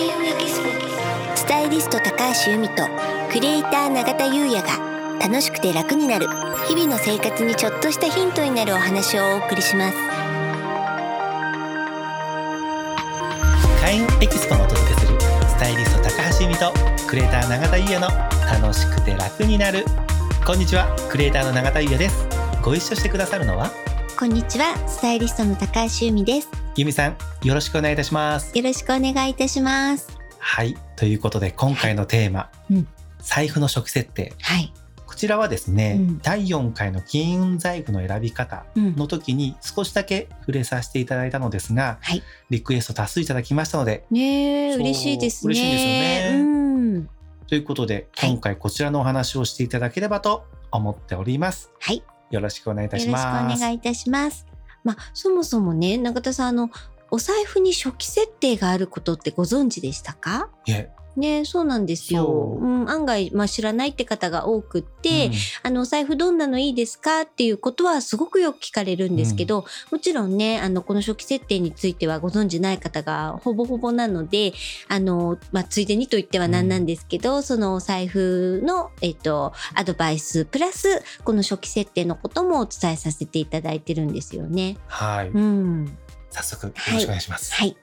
開運エキスポスタイリスト高橋由美とクリエイター永田優也が楽しくて楽になる日々の生活にちょっとしたヒントになるお話をお送りします。開運エキスポのお届けするスタイリスト高橋由美とクリエイター永田優也の楽しくて楽になる。こんにちはクリエイターの永田優也です。ご一緒してくださるのは？こんにちはスタイリストの高橋由美です由美さんよろしくお願いいたします。よろしくお願いいたします。はいということで今回のテーマ、はい。うん、財布の初期設定。はい。こちらはですね、うん。第4回の金運財布の選び方うん。の時に少しだけ触れさせていただいたのですが、はい。リクエスト多数いただきましたのでねえ嬉しいですね。嬉しいですよね。うん。ということではい今回こちらのお話をしていただければと思っております。はい。よろしくお願いいたよろしくおします。願いいたします。まあ、そもそもね、永田さん、あの、お財布に初期設定があることってご存知でしたか？いえ、ね、そうなんですよ。そううん、案外、まあ、知らないって方が多くって、うんあの、お財布どんなのいいですかっていうことはすごくよく聞かれるんですけど、もちろんね、あの、この初期設定についてはご存知ない方がほぼほぼなので、あの、まあ、ついでにと言ってはなんなんですけど、そのお財布の、えっと、アドバイス、プラス、この初期設定のこともお伝えさせていただいてるんですよね。はい、うん。早速よろしくお願いします。はい。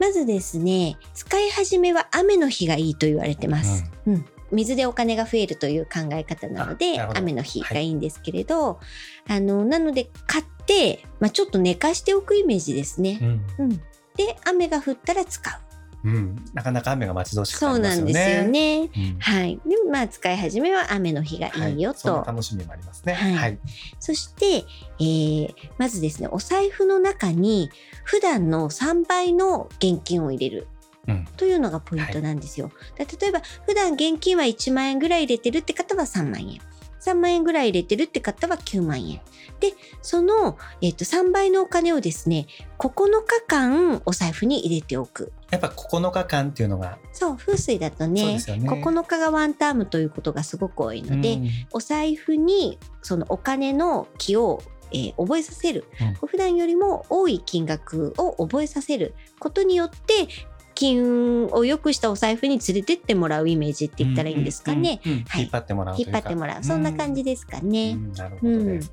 まずですね、使い始めは雨の日がいいと言われてます。うん。水でお金が増えるという考え方なので雨の日がいいんですけれど、あのなので買って、まあ、ちょっと寝かしておくイメージですね。うん、うん、で雨が降ったら使う。うん、なかなか雨が待ち遠しくそうなりますよね。なんですよね。うんはい。でまあ使い始めは雨の日がいいよはそんなと。楽しみもありますね。はいはい、そして、えーまずですねお財布の中に普段の3倍の現金を入れるうん、というのがポイントなんですよ。だ例えば普段現金は1万円ぐらい入れてるって方は3万円。3万円ぐらい入れてるって方は9万円。で、その、えっと3倍のお金をですね、9日間お財布に入れておく。やっぱ9日間っていうのが、そう、風水だとねね9日がワンタームということがすごく多いので、うんお財布にそのお金の気を、えー覚えさせる、うん普段よりも多い金額を覚えさせることによって金運を良くしたお財布に連れてってもらうイメージって言ったらいいんですかね。うんうんうんはい引っ張ってもらう引っ張ってもらう。そんな感じですかね。うんなるほどです。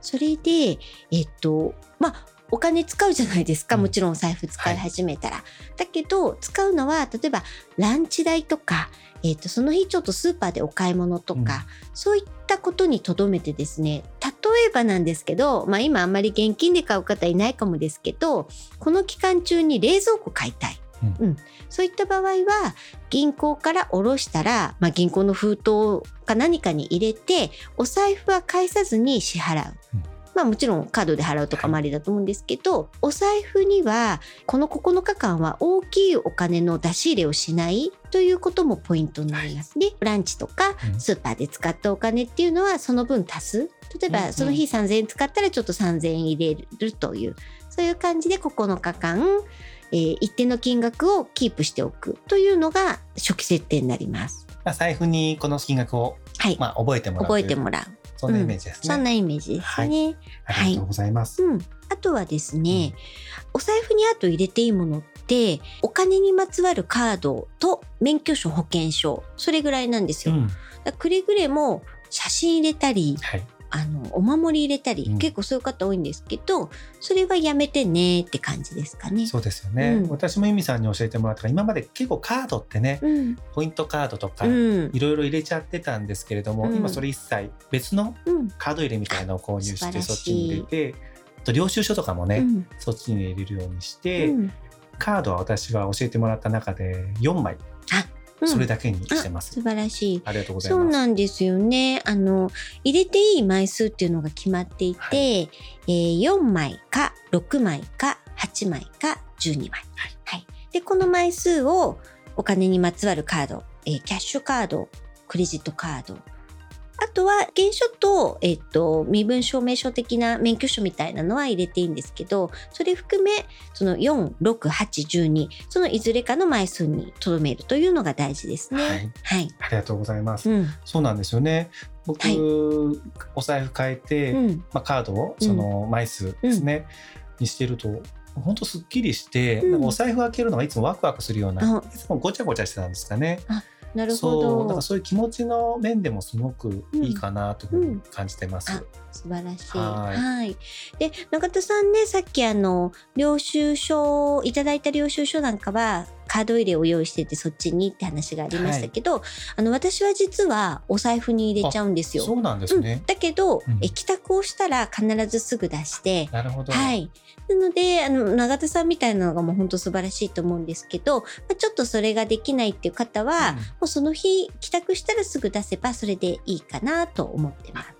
それで、えっと、まあ、お金使うじゃないですか。うんもちろんお財布使い始めたら。だけど、使うのは、例えば、ランチ代とか、えっと、その日ちょっとスーパーでお買い物とか、そういったことにとどめてですね、例えばなんですけど、まあ今あんまり現金で買う方いないかもですけど、この期間中に冷蔵庫買いたい。ううん、そういった場合は銀行から下ろしたら、まあ、銀行の封筒か何かに入れてお財布は返さずに支払う。うん。まあもちろんカードで払うとかもありだと思うんですけど、お財布にはこの9日間は大きいお金の出し入れをしないということもポイントになりますね。ランチとかうん。スーパーで使ったお金っていうのはその分足す。例えばその日3000円使ったらちょっと3000円入れるという、そういう感じで9日間、えー一定の金額をキープしておくというのが初期設定になります。まあ財布にこの金額をはい。まあ覚えてもらう覚えてもらう。そんなイメージですね。そんなイメージですね。ありがとうございます。うん。あとはですね、お財布にあと入れていいものって、お金にまつわるカードと免許証保険証、それぐらいなんですよ。うんくれぐれも写真入れたり、はい。あの、お守り入れたり、うん結構そういう方多いんですけど、それはやめてねって感じですかね。そうですよね。うん私も由美さんに教えてもらったから今まで結構カードってね、うん。ポイントカードとか、うん。いろいろ入れちゃってたんですけれども、うん今それ一切別のうん。カード入れみたいなのを購入してそっちに入れてあと領収書とかもね、うんそっちに入れるようにして、うんカードは私は教えてもらった中で4枚うんそれだけにしてます、素晴らしい。ありがとうございそうますなんですよね。あの、入れていい枚数っていうのが決まっていて、はえー4枚か6枚か8枚か12枚。はいはい。で、この枚数をお金にまつわるカード、えーキャッシュカード、クレジットカード、あとは原書と、えっと、身分証明書的な免許証みたいなのは入れていいんですけど、それ含め、その4、6、8、12、そのいずれかの枚数にとどめるというのが大事ですね。はいはい。ありがとうございます。うん。そうなんですよね。僕、はいお財布変えて、うん。まあ、カードをその枚数ですね、にしてると本当すっきりして、うんお財布開けるのがいつもワクワクするような、あいつもごちゃごちゃしてたんですかね。なるほそうだかどらそういう気持ちの面でもすごくいいかなというふうに感じてます。うん素晴らしい。はいはい。で、中田さんね、さっきあの、領収書、いただいた領収書なんかは、カード入れを用意しててそっちにって話がありましたけど、あの私は実はお財布に入れちゃうんですよ。そうなんですねうん、。だけど、うんえ帰宅をしたら必ずすぐ出して、なるほど。はい。なので、あの、永田さんみたいなのがもう本当素晴らしいと思うんですけど、まあ、ちょっとそれができないっていう方は、うんもうその日帰宅したらすぐ出せばそれでいいかなと思ってます。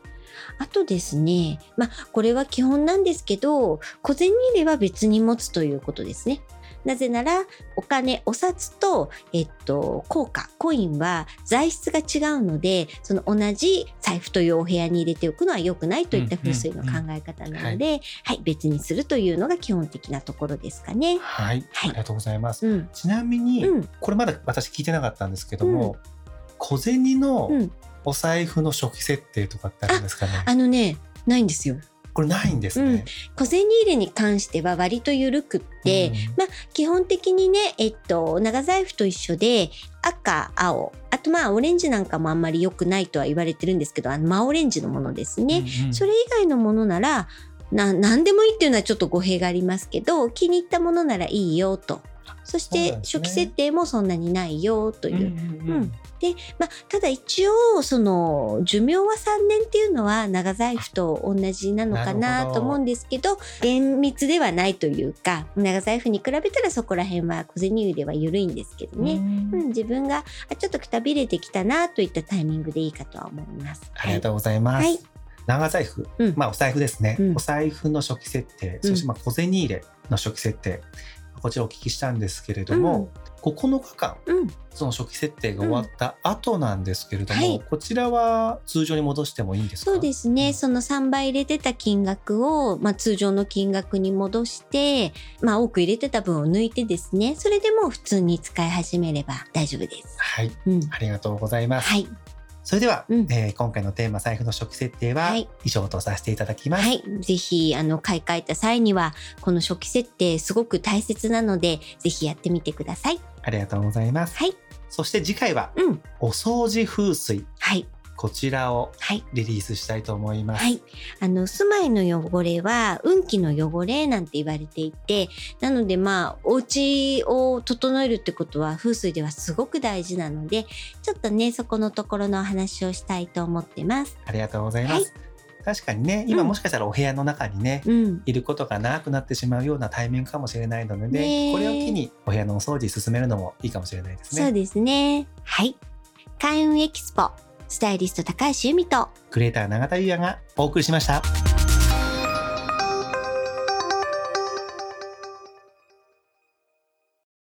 あとですね、まあこれは基本なんですけど、小銭入れは別に持つということですね。なぜなら、お金、お札と、えっと、硬貨、コインは材質が違うので、その同じ財布というお部屋に入れておくのは良くないといった風水の考え方なので、はい、別にするというのが基本的なところですかね。はい、はいありがとうございます。うん。ちなみに、うん。これまだ私聞いてなかったんですけども、小銭のうんお財布の初期設定とかってあるんですかね？あのね、ないんですよ。これないんですね。小銭入れに関しては割と緩くって、まあ基本的にね、えっと、長財布と一緒で赤、青、あとまあオレンジなんかもあんまり良くないとは言われてるんですけど、あの真オレンジのものですね。うんうんそれ以外のものなら、な、何でもいいっていうのはちょっと語弊がありますけど、気に入ったものならいいよと。そして初期設定もそんなにないよという。うんうんうん。で、まあ、ただ一応、その、寿命は3年っていうのは長財布と同じなのかなと思うんですけど、厳密ではないというか、長財布に比べたらそこら辺は小銭入れは緩いんですけどね。うん、自分があちょっとくたびれてきたなといったタイミングでいいかとは思います。ありがとうございます。はい。長財布、うん。まあお財布ですね、うん。お財布の初期設定、そしてまあ小銭入れの初期設定、こちらお聞きしたんですけれども、9日間うん、その初期設定が終わった後なんですけれども、はい。こちらは通常に戻してもいいんですか？そうですね、その3倍入れてた金額を、まあ、通常の金額に戻して、まあ、多く入れてた分を抜いてですねそれでもう普通に使い始めれば大丈夫です。はい、うん、ありがとうございます。はい、それでは、うん。えー今回のテーマ財布の初期設定ははい。以上とさせていただきます。はい、ぜひあの買い替えた際にはこの初期設定すごく大切なのでぜひやってみてください。ありがとうございます。はい、そして次回はうん、お掃除風水。はい、こちらをはい。リリースしたいと思います。はい。あの、住まいの汚れは、運気の汚れなんて言われていて、なのでまあ、お家を整えるってことは、風水ではすごく大事なので、ちょっとね、そこのところのお話をしたいと思ってます。ありがとうございます。はい確かにね、今うんもしかしたらお部屋の中にね、うん。いることが長くなってしまうようなタイミングかもしれないので、ねえこれを機にお部屋のお掃除進めるのもいいかもしれないですね。そうですね。はい。開運エキスポ、スタイリスト高橋由美と、クリエイター永田優也がお送りしました。